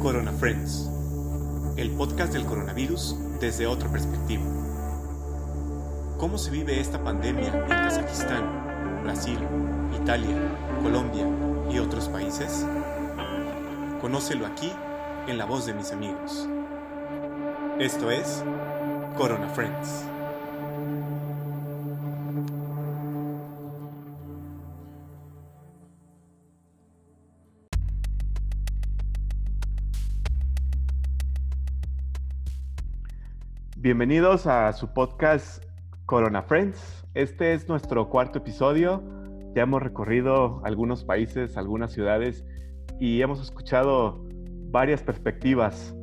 Corona Friends, el podcast del coronavirus desde otra perspectiva. ¿Cómo se vive esta pandemia en Kazajistán, Brasil, Italia, Colombia y otros países? Conócelo aquí en la voz de mis amigos. Esto es Corona Friends. Bienvenidos a su podcast Corona Friends. Este es nuestro cuarto episodio. Ya hemos recorrido algunos países, algunas ciudades y hemos escuchado varias perspectivas.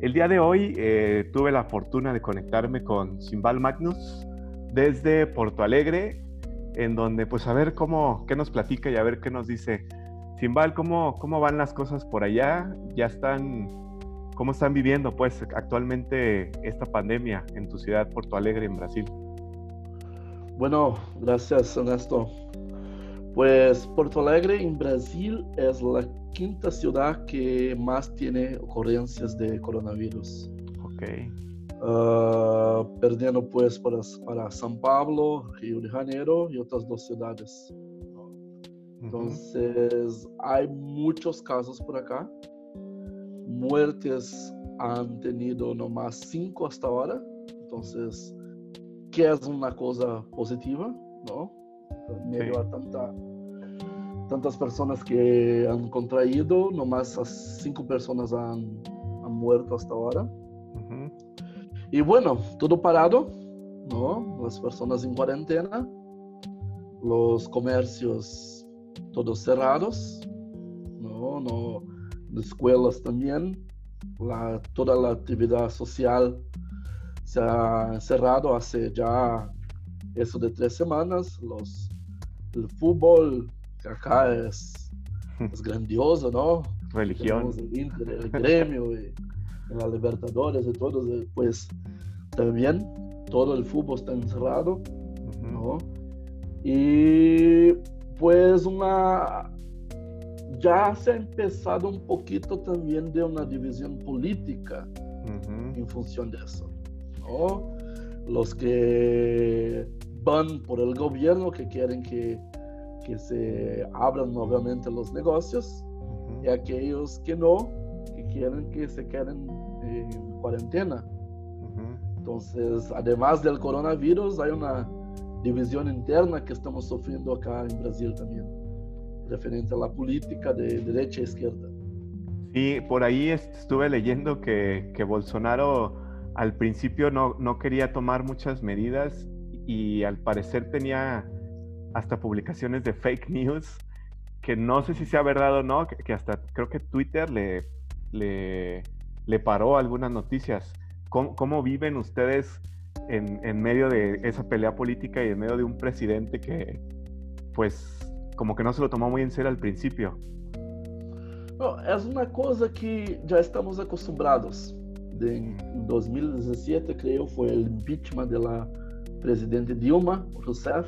El día de hoy eh, tuve la fortuna de conectarme con Simbal Magnus desde Porto Alegre, en donde pues a ver cómo, qué nos platica y a ver qué nos dice. Simbal, ¿cómo, cómo van las cosas por allá? ¿Ya están ¿Cómo están viviendo pues actualmente esta pandemia en tu ciudad Porto Alegre en Brasil? Bueno, gracias Ernesto. Pues Porto Alegre en Brasil es la quinta ciudad que más tiene ocurrencias de coronavirus. Ok. Uh, perdiendo pues para, para São Paulo, Río de Janeiro y otras dos ciudades. Entonces, uh -huh. hay muchos casos por acá muertes han tenido nomás cinco hasta ahora, entonces, que es una cosa positiva, ¿no? Medio sí. a tanta, tantas personas que han contraído, nomás cinco personas han, han muerto hasta ahora. Uh -huh. Y bueno, todo parado, ¿no? Las personas en cuarentena, los comercios todos cerrados, ¿no? No escuelas también, la, toda la actividad social se ha cerrado hace ya eso de tres semanas. Los, el fútbol, que acá es, es grandioso, ¿no? Religión. El, Inter, el gremio, y, y la Libertadores y todo, pues también todo el fútbol está encerrado, uh -huh. ¿no? Y pues una ya se ha empezado un poquito también de una división política uh -huh. en función de eso. ¿no? Los que van por el gobierno, que quieren que, que se abran nuevamente los negocios, uh -huh. y aquellos que no, que quieren que se queden en cuarentena. Uh -huh. Entonces, además del coronavirus, hay una división interna que estamos sufriendo acá en Brasil también referente a la política de derecha e izquierda. Sí, por ahí estuve leyendo que, que Bolsonaro al principio no, no, quería tomar muchas medidas y al parecer tenía hasta publicaciones de fake news que no sé si sea verdad o no, que, que hasta creo que Twitter le, le, le paró algunas noticias. ¿Cómo, cómo viven ustedes en, en medio de esa pelea política y en medio de un presidente que pues como que no se lo tomó muy en serio al principio. No, es una cosa que ya estamos acostumbrados. De, en 2017, creo, fue el impeachment de la presidente Dilma Rousseff.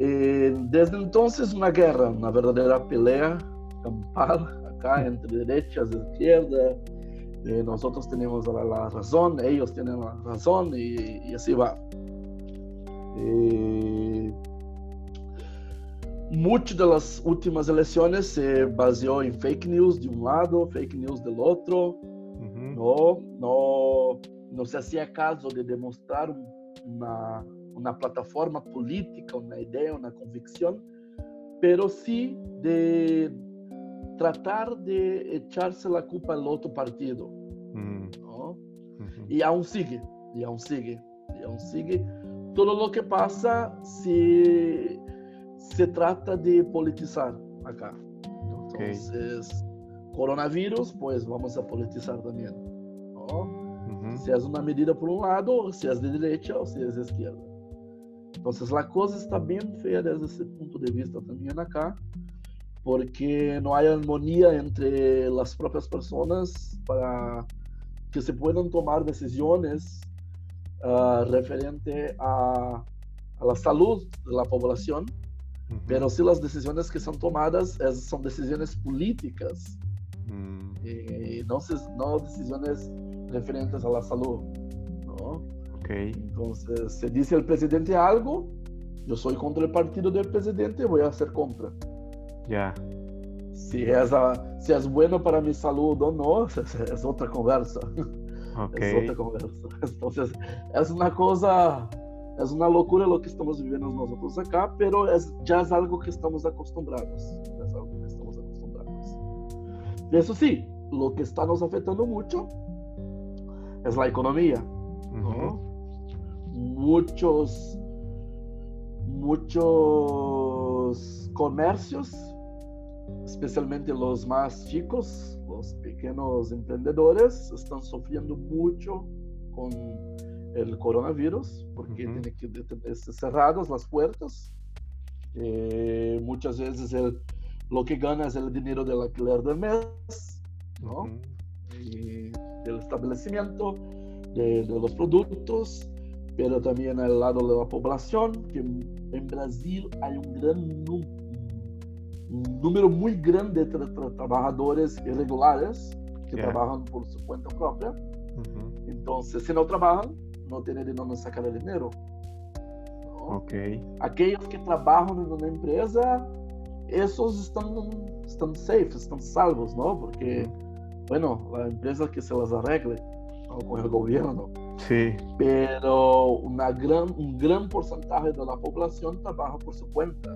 Eh, desde entonces, una guerra, una verdadera pelea campal acá entre derechas e izquierda. Eh, nosotros tenemos la, la, razón, ellos tienen la razón y, y así va. Eh, muchas de las últimas elecciones se baseó en fake news de un lado, fake news del otro. Uh -huh. no, no, no se hacía caso de demostrar una, una, plataforma política, una idea, una convicción, pero sí de tratar de echarse la culpa al otro partido. Uh -huh. ¿no? Uh -huh. Y aún sigue, y aún sigue, y aún sigue. Todo lo que pasa se se trata de politizar acá. Okay. Entonces, coronavirus, pues vamos a politizar también. ¿no? Uh -huh. Si es una medida por un lado, si es de derecha o si es de izquierda. Entonces, la cosa está bien fea desde ese punto de vista también acá, porque no hay armonía entre las propias personas para que se puedan tomar decisiones uh, referente a, a la salud de la población Pero si las decisiones que son tomadas es, son decisiones políticas Mm. Y no, no decisiones referentes a la salud. ¿no? Okay. Entonces, se dice el presidente algo, yo soy contra el partido del presidente, voy a hacer compra. Ya. Si, es si es bueno para mi salud o no, es, otra conversa. Okay. Es otra conversa. Entonces, es una cosa, es una locura lo que estamos viviendo nosotros acá, pero es, ya es algo que estamos acostumbrados. Ya es algo que estamos acostumbrados. Eso sí, lo que está nos afectando mucho es la economía. Muchos, muchos comercios, especialmente los más chicos, los pequeños emprendedores, están sufriendo mucho con el coronavirus porque tienen que tener cerradas las puertas. Eh, muchas veces el, lo que gana es el dinero del alquiler del mes, ¿no? y del establecimiento, de, de, los productos, pero también al lado de la población, que en Brasil hay un gran un número muy grande de tra tra trabajadores irregulares que yeah. trabajan por su cuenta propia. Uh -huh. Entonces, si no trabajan, no tienen de dónde sacar el dinero. ¿no? Okay. Aquellos que trabajan en una empresa, esos están, están safe, están salvos, ¿no? Porque, bueno, la empresa que se las arregle ¿no? con el gobierno. Sí. Pero una gran, un gran porcentaje de la población trabaja por su cuenta.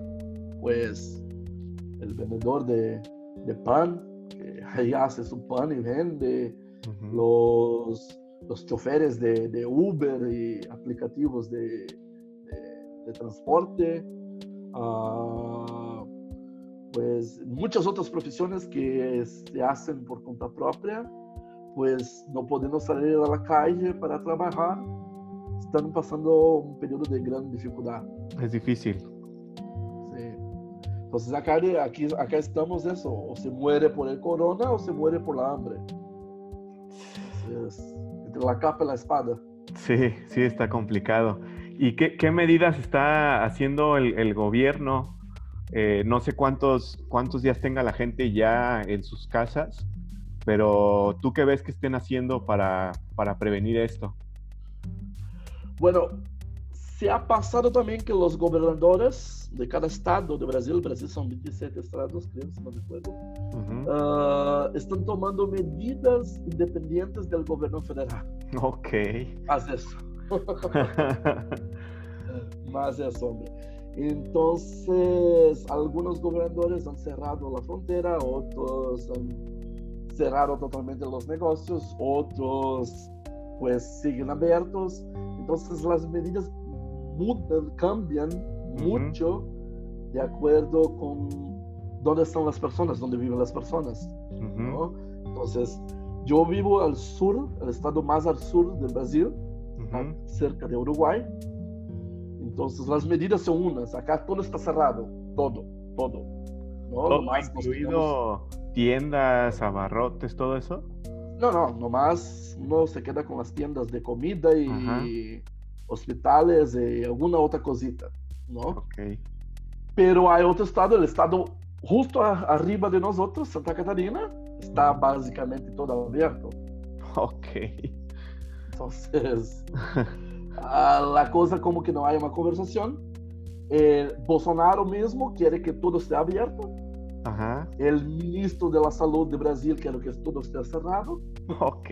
Pues el vendedor de, de pan, que ahí hace su pan y vende, uh -huh. los, los choferes de, de, Uber y aplicativos de, de, transporte, uh, pues muchas otras profesiones que se hacen por cuenta propia, pues no podendo salir a la calle para trabajar, están pasando un periodo de gran dificultad. Es difícil. Entonces acá, aquí, acá estamos eso, o se muere por el corona o se muere por la hambre. Entonces, la capa y la espada. Sí, sí, está complicado. ¿Y qué, qué medidas está haciendo el, el gobierno? Eh, no sé cuántos, cuántos días tenga la gente ya en sus casas, pero ¿tú qué ves que estén haciendo para, para prevenir esto? Bueno, se ha pasado también que los gobernadores de cada estado de Brasil, Brasil son 27 estados, creo, si no me acuerdo, uh -huh. uh, están tomando medidas independientes del gobierno federal. Ok. Más eso. Más eso, hombre. Entonces, algunos gobernadores han cerrado la frontera, otros han cerrado totalmente los negocios, otros pues siguen abiertos. Entonces, las medidas cambian mucho uh -huh. de acuerdo con dónde están las personas, dónde viven las personas. Uh -huh. ¿no? Entonces, yo vivo al sur, el estado más al sur del Brasil, uh -huh. cerca de Uruguay. Entonces, las medidas son unas. Acá todo está cerrado, todo, todo. ¿no? ¿Todo más incluido tenemos... tiendas, abarrotes, todo eso? No, no, nomás uno se queda con las tiendas de comida y hospitales y alguna otra cosita. ¿no? Okay. Pero hay otro estado, el estado justo a, arriba de nosotros, Santa Catarina, está básicamente todo abierto. Ok. Entonces, la cosa como que no hay una conversación. Eh, Bolsonaro mismo quiere que todo esté abierto. Ajá. El ministro de la Salud de Brasil quiere que todo esté cerrado. Ok.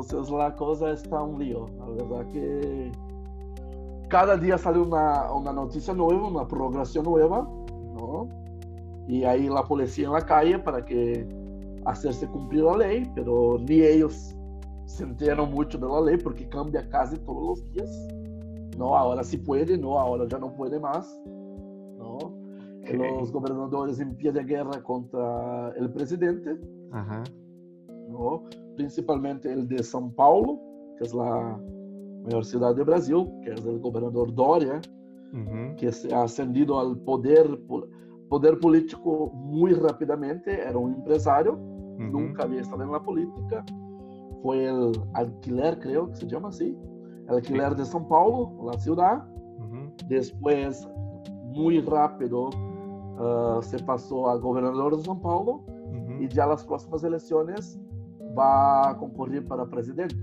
Entonces la cosa está un lío. La verdad que cada día sale una, una noticia nueva, una programación nueva, ¿no? Y ahí la policía en la calle para que hacerse cumplir la ley, pero ni ellos se enteran mucho de la ley porque cambia casi todos los días. No, ahora sí puede, no, ahora ya no puede más, ¿no? Okay. Los gobernadores en pie de guerra contra el presidente, Ajá. ¿No? Principalmente el de São Paulo, que es la maior ciudad de Brasil, que es el gobernador Doria, uh -huh. que se ha ascendido al poder, poder político muy rápidamente, era un empresario, uh -huh. nunca había estado en la política, fue el alquiler, creo que se llama así, el alquiler sí. de São Paulo, la ciudad, uh -huh. después, muy rápido, uh, se pasó al gobernador de São Paulo, y ya las próximas elecciones va a concurrir para presidente.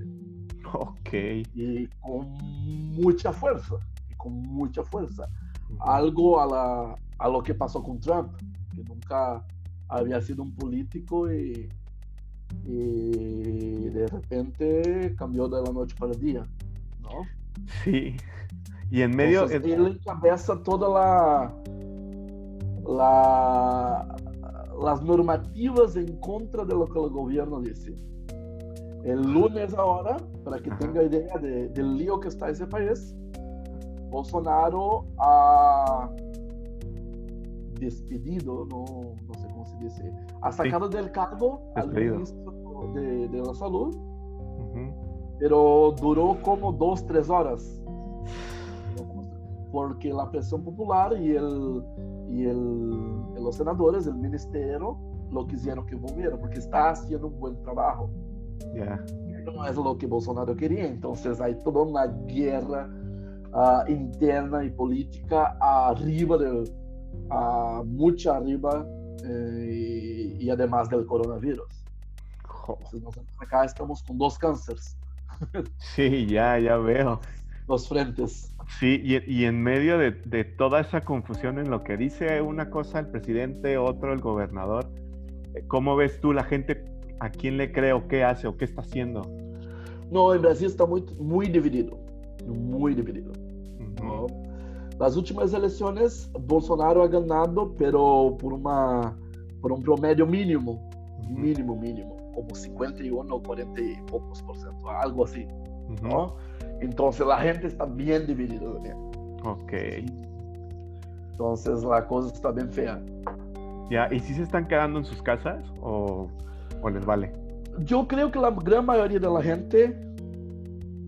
Ok. Y con mucha fuerza, y con mucha fuerza. Algo a, la, a lo que pasó con Trump, que nunca había sido un político y, y de repente cambió de la noche para el día, ¿no? Sí. Y en medio... Entonces, él encabeza toda la, la, las normativas en contra de lo que el gobierno dice. El lunes ahora, para que tenga idea de- del lío que está ese país, Bolsonaro ha despedido, no, no sé cómo se dice, ha sacado del cargo al Despedido. ministro de, de la salud, Ujú. pero duró como dos, tres horas. Porque la presión popular y, el, y el, los senadores, el ministerio, lo quisieron que volviera, porque está haciendo un buen trabajo. Ya. No es lo que Bolsonaro quería. Entonces hay toda una guerra ah, interna y política arriba del, ah, mucha arriba eh, y, y además del coronavirus. Entonces nosotros acá estamos con dos cánceres, Sí, ya, ya veo. dos frentes. Sí, y, y en medio de, de toda esa confusión en lo que dice una cosa el presidente, otro el gobernador, eh, ¿cómo ves tú la gente a quién le cree o qué hace o qué está haciendo? No, en Brasil está muy, muy dividido, muy dividido. Ujú. ¿no? Las últimas elecciones, Bolsonaro ha ganado, pero por, uma, por un promedio mínimo, mínimo, mínimo, como 51 o 40 y pocos por ciento, algo así. ¿no? Entonces la gente está bien dividida también. Ok. Entonces la cosa está bien fea. Ya, ¿y si se están quedando en sus casas o, o les vale? Yo creo que la gran mayoría de la gente,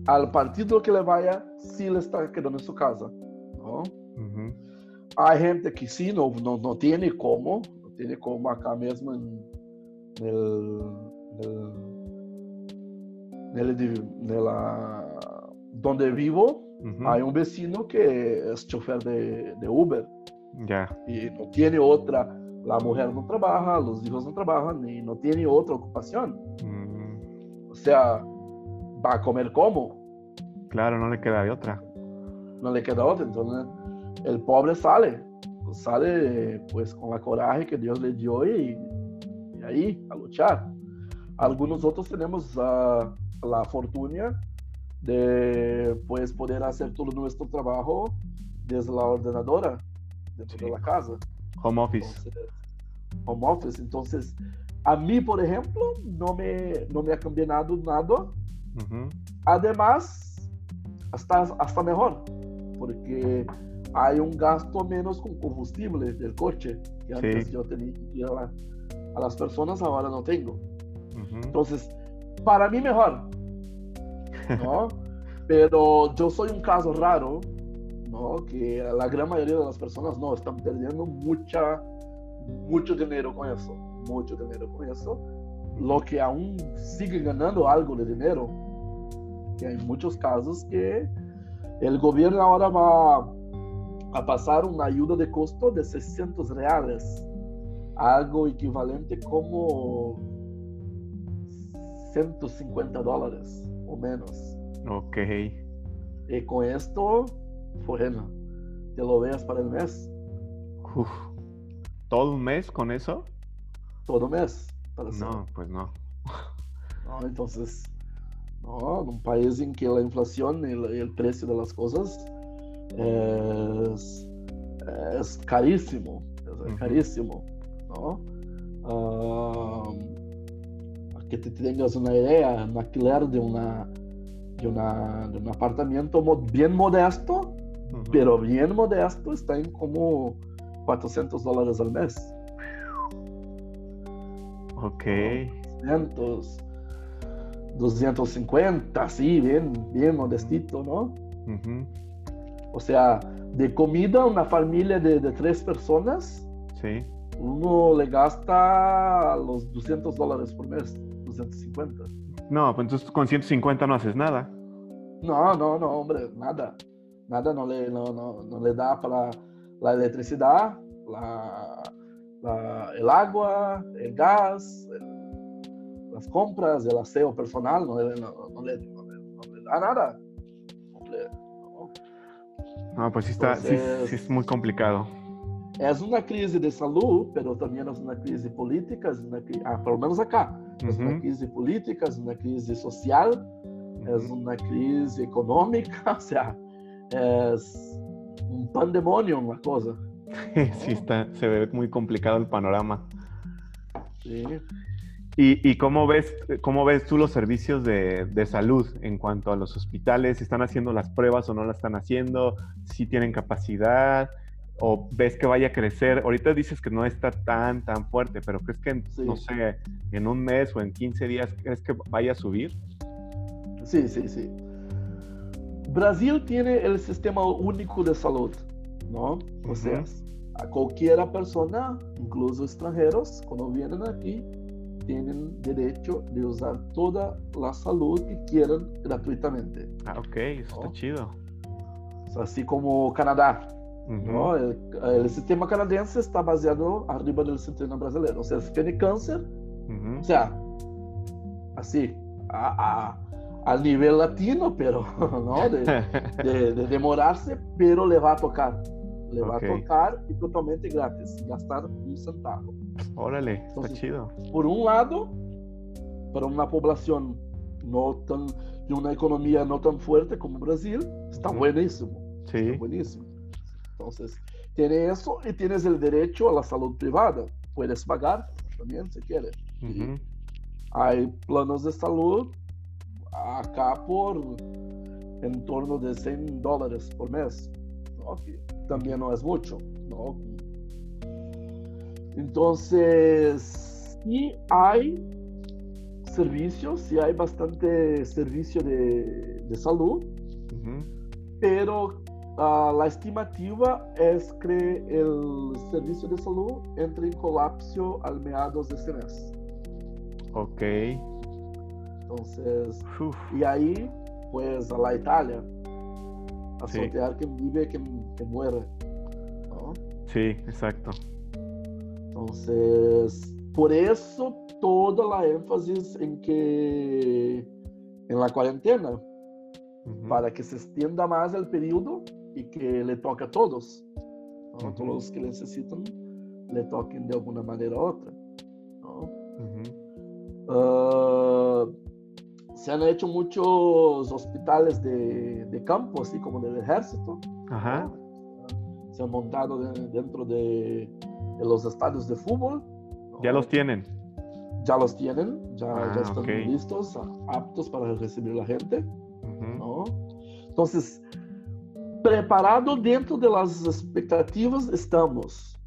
al partido que le vaya, sí le está quedando en su casa. Hay gente que sí, no, no, no tiene cómo, no tiene cómo acá mismo en, en el, en el- en el- en la- donde vivo, Ujú. hay un vecino que es chofer de, de Uber Ya. y no tiene otra, la mujer no trabaja, los hijos no trabajan y no tiene otra ocupación. Mm, O sea, va a comer como, claro, no le queda de otra. no le queda otra. Entonces, el pobre sale, sale pues con la coraje que Dios le dio y, y ahí a luchar. Algunos otros tenemos ah, la fortuna de pues poder hacer todo nuestro trabajo desde la ordenadora, dentro Sí. de la casa. Home office. Entonces, home office. Entonces, a mí, por ejemplo, no me, no me ha cambiado nada. Ujú. Además, hasta, hasta mejor, porque hay un gasto menos con combustible del coche, que antes Sí. yo tenía que ir a, la- a las personas, ahora no tengo. Ujú. Entonces, para mí mejor, ¿no? Pero yo soy un caso raro, ¿no? Que la gran mayoría de las personas no, están perdiendo mucha, mucho dinero con eso, mucho dinero con eso. Lo que aún sigue ganando algo de dinero, que hay muchos casos que el gobierno ahora va a pasar una ayuda de costo de 600 reales, algo equivalente como 150 dólares o menos. Ok. Y con esto, bueno, te lo veas para el mes, Uf. ¿Todo un mes con eso? todo mes. Para ser, No, pues no. ¿no? Entonces, no, en un país en que la inflación y el, y el precio de las cosas es, es carísimo, es Ujú. carísimo, ¿no? Ah, que te tengas una idea, un alquiler de, una, de, una, de un apartamento bien modesto, pero bien modesto, está en como 400 dólares al mes. Ok. 200, 250, sí, bien, bien modestito, ¿no? O sea, de comida, una familia de, de tres personas, Sí. uno le gasta los 200 dólares por mes, 250. No, pues entonces con 150 no haces nada. No, no, no, hombre, nada. Nada no le, no, no, no le da para la electricidad, la, el agua, el gas, las compras, el aseo personal, no, le, da nada. No, pues sí, está, sí, es muy complicado. Es una crisis de salud, pero también es una crisis política, ah, por lo menos acá. Es una crisis política, es una crisis social, es una crisis económica, o sea, es un pandemonio la cosa. sí, está, se ve muy complicado el panorama. Sí. ¿Y, y cómo, ves, cómo ves tú los servicios de, de, salud en cuanto a los hospitales? ¿Están haciendo las pruebas o no las están haciendo? ¿Si tienen capacidad? ¿O ves que vaya a crecer? Ahorita dices que no está tan, tan fuerte, pero ¿crees que, no sé, en un mes o en 15 días, crees que vaya a subir? Sí, sí, sí. Brasil tiene el sistema único de salud, ¿no? O sea, a cualquier persona, incluso extranjeros, cuando vienen aquí, tienen derecho de usar toda la salud que quieran gratuitamente. Ah, ok, eso está chido. Así como Canadá. ¿No? el, el, sistema canadense está baseado arriba del sistema brasileño. O sea, si tiene cáncer, o sea, así, a, a al nivel latino, pero ¿no? De, de, demorarse, pero le va a tocar. Le va a tocar y totalmente gratis, gastar un centavo. Órale, está chido. Por un lado, para una población no tan, de una economía no tan fuerte como Brasil, está buenísimo. Sí. Está buenísimo. Entonces, tiene eso y tienes el derecho a la salud privada. Puedes pagar también si quieres. Hay planos de salud acá por en torno de 100 dólares por mes, ¿no? que también no es mucho. ¿no? Entonces, sí hay servicios, sí hay bastante servicio de, de salud, pero uh, la estimativa es que el servicio de salud entre en colapso al meados de este mes. Ok. Entonces, y ahí, pues a la Italia, a sí. sortear que vive, que, que muere. ¿no? Sí, exacto. Entonces, por eso toda la énfasis en que en la cuarentena, uh -huh. para que se extienda más el periodo y que le toque a todos. ¿no? Uh -huh. Todos los que necesitan le toquen de alguna manera u otra. ¿no? Uh -huh. uh, se han hecho muchos hospitales de, de campo, así como del ejército. Ajá. Se han montado de, dentro de, de, los estadios de fútbol. ¿Ya los tienen? Ya los tienen, ya, ah, ya están okay. listos, aptos para recibir la gente. -huh. ¿no? Entonces, preparado dentro de las expectativas estamos,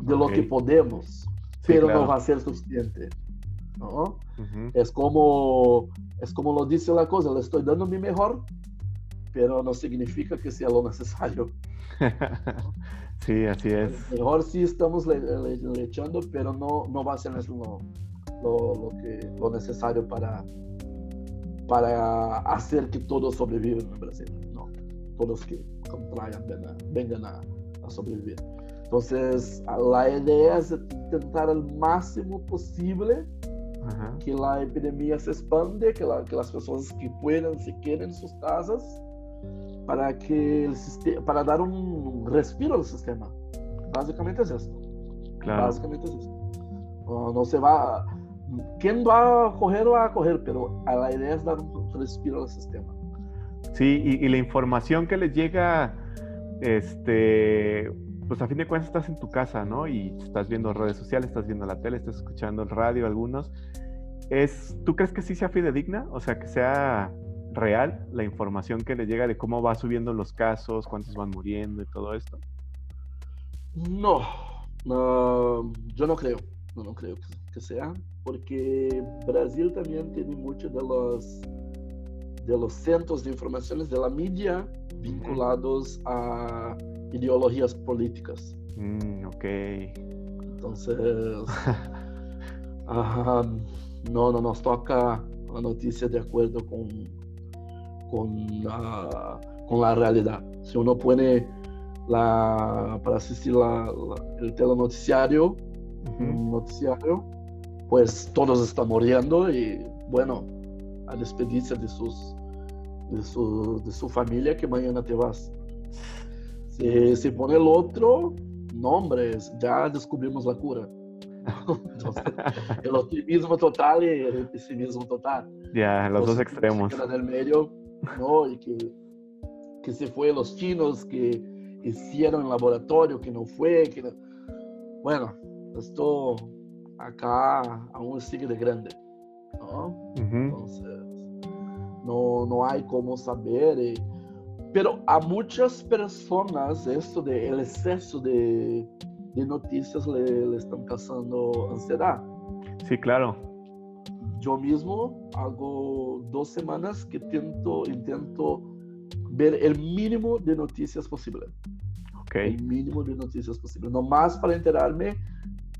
de okay. lo que podemos, sí, pero claro. no va a ser suficiente. ¿no? Uh -huh. Es como es como lo dice la cosa, le estoy dando mi mejor, pero no significa que sea lo necesario. sí, así es. Mejor sí estamos le, le, le, echando, pero no, no va a ser lo, lo, lo, que, lo necesario para, para hacer que todos sobrevivan en Brasil. No, todos que vengan, vengan a, a sobrevivir. Entonces, la idea es intentar al máximo posible Uhum. que a epidemia se expande, que, la, que, as pessoas que puedan se queden em suas casas para que para dar um respiro ao sistema. Basicamente é isso. Claro. Basicamente é isso. Uh, não se vai quem vai correr vai correr, pero a ideia é dar um respiro ao sistema. Sí, y, la información que les llega, este, pues a fin de cuentas estás en tu casa, ¿no? Y estás viendo redes sociales, estás viendo la tele, estás escuchando el radio, algunos. Es, ¿Tú crees que sí sea fidedigna? O sea, que sea real la información que le llega de cómo va subiendo los casos, cuántos van muriendo y todo esto. No, no yo no creo, no, no creo que, que, sea, porque Brasil también tiene muchos de los, de los centros de informaciones de la media vinculados uh a ideologías políticas. Mm, ok. Entonces, uh, no, no nos toca la noticia de acuerdo con, con, la, con la realidad. Si uno pone la, para asistir la, la, el telenoticiario, un noticiario, pues todos están muriendo y bueno, a despedirse de sus de su, de su familia que mañana te vas. Se, se pone el otro, nombres, ya descubrimos la cura. Entonces, el optimismo total y el pesimismo total. Ya, los dos extremos. En el medio, ¿no? Y que, que se fue los chinos, que hicieron el laboratorio, que no fue, que Bueno, esto acá aún sigue de grande, ¿no? Entonces, no, no hay cómo saber. Y, pero a muchas personas esto de el exceso de, de noticias le, le, están causando ansiedad. Sí, claro. Yo mismo hago dos semanas que intento, intento ver el mínimo de noticias posible. Okay. El mínimo de noticias posible. No más para enterarme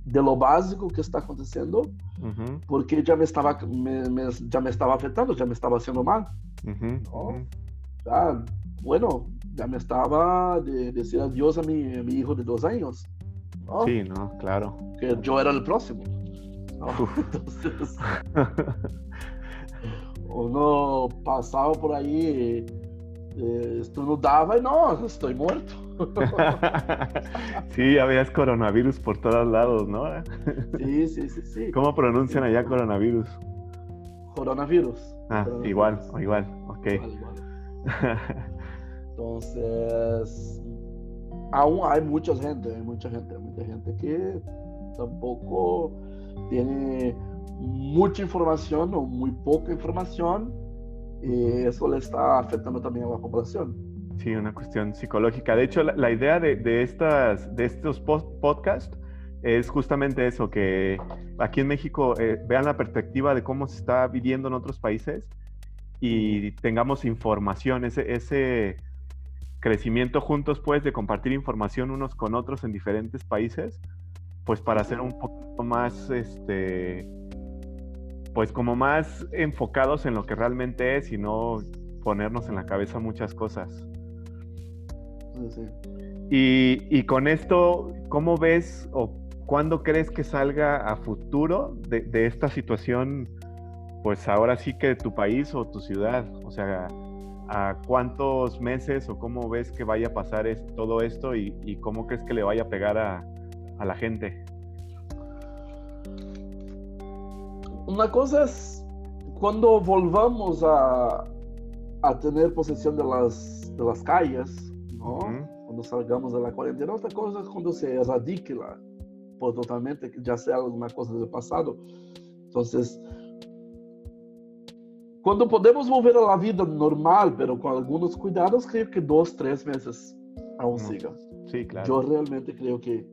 de lo básico que está acontecendo, uhum. porque já me estava me, me, já me estava afetando, já me estava fazendo mal. Uhum. ¿no? Já, bueno, já me estava de, decir adiós a mi, a mi hijo de dos años. ¿no? Sí, no, claro. Que yo era el próximo. ¿no? Entonces, uno pasaba por ahí, eh, y no, estoy muerto. sí, habías coronavirus por todos lados, ¿no? sí, sí, sí, sí. ¿Cómo pronuncian allá coronavirus? Coronavirus. Ah, coronavirus. igual, igual, ok. Igual, igual. Entonces, aún hay mucha gente, hay mucha gente, mucha gente que tampoco tiene mucha información o muy poca información y eso le está afectando también a la población. Sí, una cuestión psicológica. De hecho, la, idea de, estas, de estos podcasts es justamente eso, que aquí en México eh, vean la perspectiva de cómo se está viviendo en otros países y tengamos información, ese, crecimiento juntos, pues, de compartir información unos con otros en diferentes países, pues para ser un poco más, este, pues como más enfocados en lo que realmente es y no ponernos en la cabeza muchas cosas. Sí. Y, y, con esto, ¿cómo ves o cuándo crees que salga a futuro de, de, esta situación, pues ahora sí que tu país o tu ciudad? O sea, ¿a cuántos meses o cómo ves que vaya a pasar es, todo esto y, y, cómo crees que le vaya a pegar a, a la gente? Una cosa es cuando volvamos a, a tener posesión de las, de las calles, ¿no? Uh -huh. Cuando salgamos de la cuarentena. Otra cosa es cuando se erradique la, por totalmente, que ya sea alguna cosa del pasado. Entonces, cuando podemos volver a la vida normal, pero con algunos cuidados, creo que dos, tres meses aún uh -huh. siga. Sí, claro. Yo realmente creo que,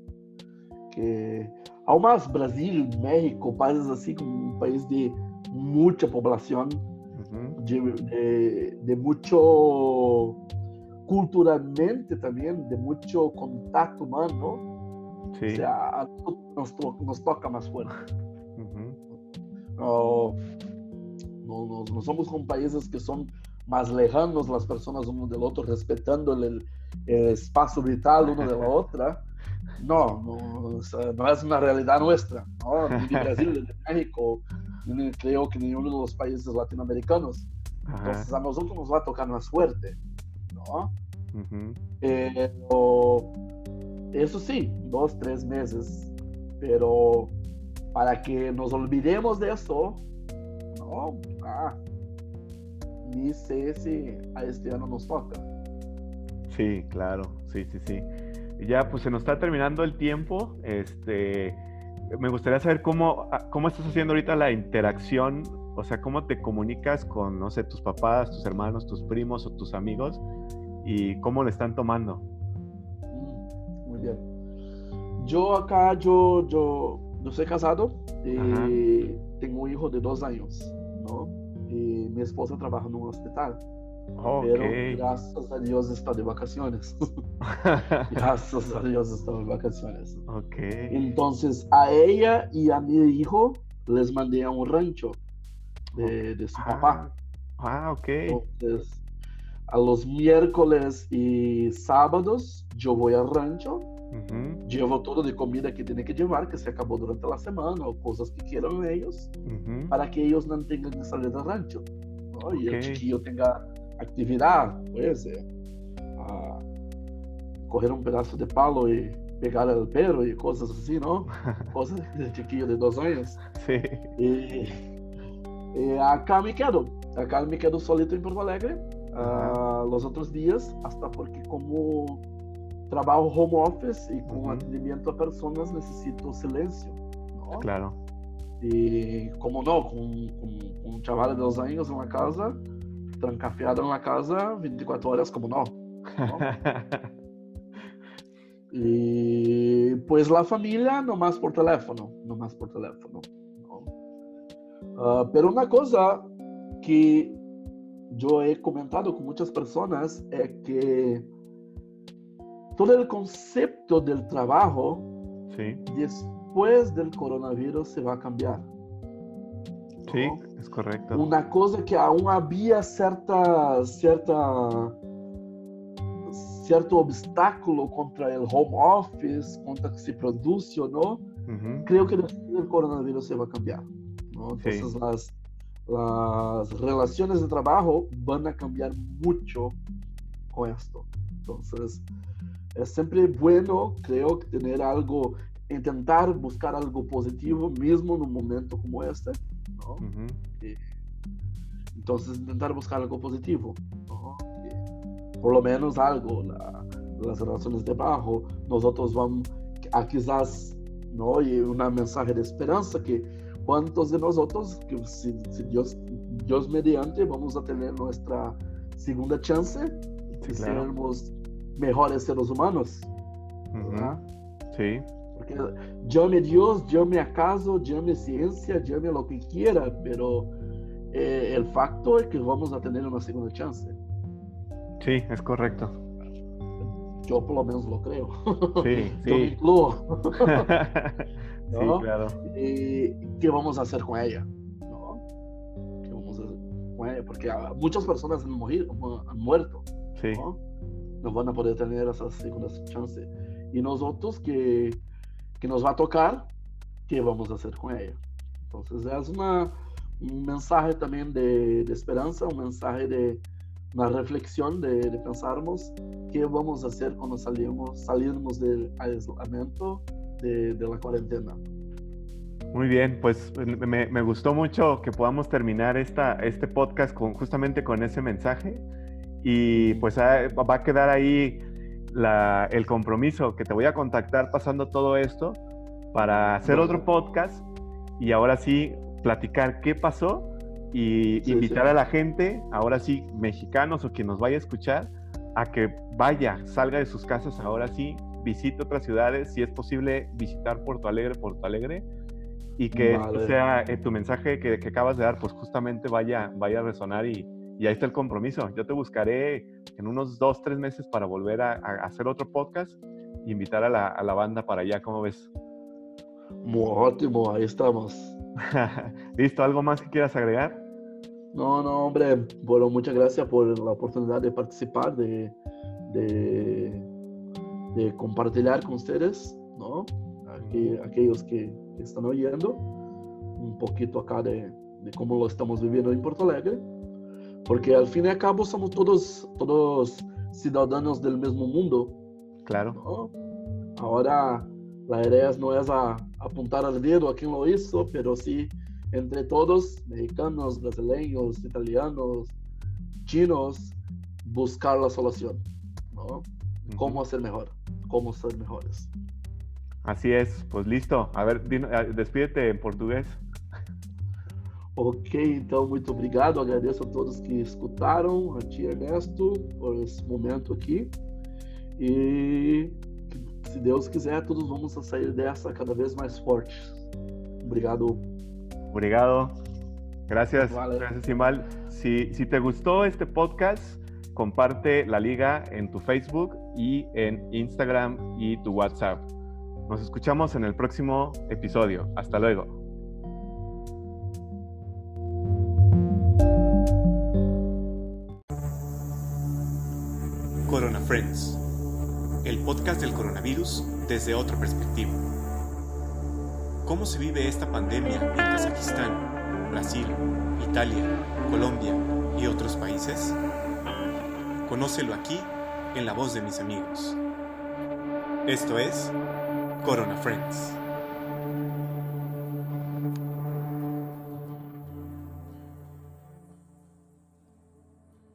que aún más Brasil, México, países así como un país de mucha población, uh -huh. de, de, de mucho culturalmente también de mucho contacto humano, sí. o sea, nos, to nos toca más fuerte. Uh -huh. no, no, no, somos con países que son más lejanos las personas uno del otro, respetando el, el espacio vital uno de la otra. No, no, o sea, no es una realidad nuestra, ¿no? Ni de Brasil, ni de México, ni creo que ninguno de los países latinoamericanos. Entonces a nosotros nos va a tocar más fuerte. ¿No? Uh -huh. Pero, eso sí, dos, tres meses. Pero para que nos olvidemos de eso, no, ah, ni sé si a este año nos toca. Sí, claro, sí, sí, sí. Ya, pues se nos está terminando el tiempo. Este, me gustaría saber cómo, cómo estás haciendo ahorita la interacción, o sea, cómo te comunicas con, no sé, tus papás, tus hermanos, tus primos o tus amigos y cómo lo están tomando. Muy bien. Yo acá, yo, yo, yo soy casado y Ajá. tengo un hijo de dos años, ¿no? Y mi esposa trabaja en un hospital. Okay. Pero gracias a Dios está de vacaciones. gracias a Dios está de vacaciones. Okay. Entonces a ella y a mi hijo les mandé a un rancho de, de su ah. papá. Ah, ok. Entonces, a los miércoles y sábados yo voy al rancho Llevo todo de comida que tiene que llevar, que se acabó durante la semana, o cosas que quieran ellos, para que ellos no tengan que salir del rancho. Y el chiquillo tenga actividad, pues, eh, coger un pedazo de palo y pegar el perro y cosas así, ¿no? cosas de chiquillo de dos años. Sí. Y, y acá me quedo, acá me quedo solito en Porto Alegre uh, los outros dias, hasta porque como trabalho home office e com uhum. atendimento a pessoas necessito silêncio. ¿no? Claro. E como não, com, com, com um chaval de dois anos em uma casa, trancafiado na casa 24 horas, como não. e pois a família, não mais por teléfono, não mais por teléfono. Uh, pero uma coisa que yo he comentado con muchas personas es que todo el concepto del trabajo sí. después del coronavirus se va a cambiar. Sí, es correcto. Una cosa que aún había cierta, cierta, cierto obstáculo contra el home office, contra que se produce o no, creo que después del coronavirus se va a cambiar. Entonces las las relaciones de trabajo van a cambiar mucho con esto. Entonces, es siempre bueno, creo, tener algo, intentar buscar algo positivo mismo en un momento como este, ¿no? entonces, intentar buscar algo positivo, ¿no? por lo menos algo, las relaciones de trabajo, nosotros vamos a quizás, ¿no? Y una mensaje de esperanza que ¿Cuántos de nosotros, que si, Dios, Dios mediante, vamos a tener nuestra segunda chance y seremos mejores seres humanos? Sí. Porque llame Dios, llame acaso, llame ciencia, llame lo que quiera, pero eh, el facto es que vamos a tener una segunda chance. Sí, es correcto. Yo por lo menos lo creo. Sí, Yo me incluyo. Sí, claro. ¿Y qué vamos a hacer con ella? ¿No? ¿Qué vamos a hacer con ella? Porque muchas personas han, han muerto. Sí. ¿no? no van a poder tener esa segunda chance. Y nosotros que, que nos va a tocar, ¿qué vamos a hacer con ella? Entonces es una, un mensaje también de, de esperanza, un mensaje de una reflexión de, de, pensarmos qué vamos a hacer cuando salimos, salimos del aislamiento de, la cuarentena. Muy bien, pues me, me, gustó mucho que podamos terminar esta, este podcast con, justamente con ese mensaje. Y pues ah, va a quedar ahí la, el compromiso que te voy a contactar pasando todo esto para hacer otro podcast y ahora sí platicar qué pasó y invitar a la gente, ahora sí mexicanos o quien nos vaya a escuchar, a que vaya, salga de sus casas ahora sí visite otras ciudades, si es posible visitar Porto Alegre, Porto Alegre, y que sea eh, tu mensaje que, acabas de dar, pues justamente vaya, vaya a resonar y, y, ahí está el compromiso. Yo te buscaré en unos dos, tres meses para volver a, hacer otro podcast e invitar a la, a la banda para allá, ¿cómo ves? Muy ótimo, ahí estamos. ¿Listo? ¿Algo más que quieras agregar? No, no, hombre, bueno, muchas gracias por la oportunidad de participar, de, de de compartir con ustedes, ¿no? Aquí, aquellos que, están oyendo, un poquito acá de, de, cómo lo estamos viviendo en Porto Alegre, porque al fin y al cabo somos todos, todos ciudadanos del mismo mundo. Claro. ¿no? Ahora la idea no es a, apuntar al dedo a quien lo hizo, pero sí entre todos, mexicanos, brasileños, italianos, chinos, buscar la solución, ¿no? ¿Cómo hacer mejor? Cómo ser mejores. Así es, pues listo. A ver, despídete en portugués. Ok, então muito obrigado. Agradeço a todos que escutaram, a ti Ernesto, por esse momento aqui. E se Deus quiser, todos vamos sair dessa cada vez mais fortes. Obrigado. Obrigado. Gracias, vale. gracias Imal. Si, si te gustó este podcast, comparte la liga en tu Facebook y en Instagram y tu WhatsApp. Nos escuchamos en el próximo episodio. Hasta luego. Corona Friends, el podcast del coronavirus desde otra perspectiva. ¿Cómo se vive esta pandemia en Kazajistán, Brasil, Italia, Colombia y otros países? Conócelo aquí en la voz de mis amigos. Esto es Corona Friends.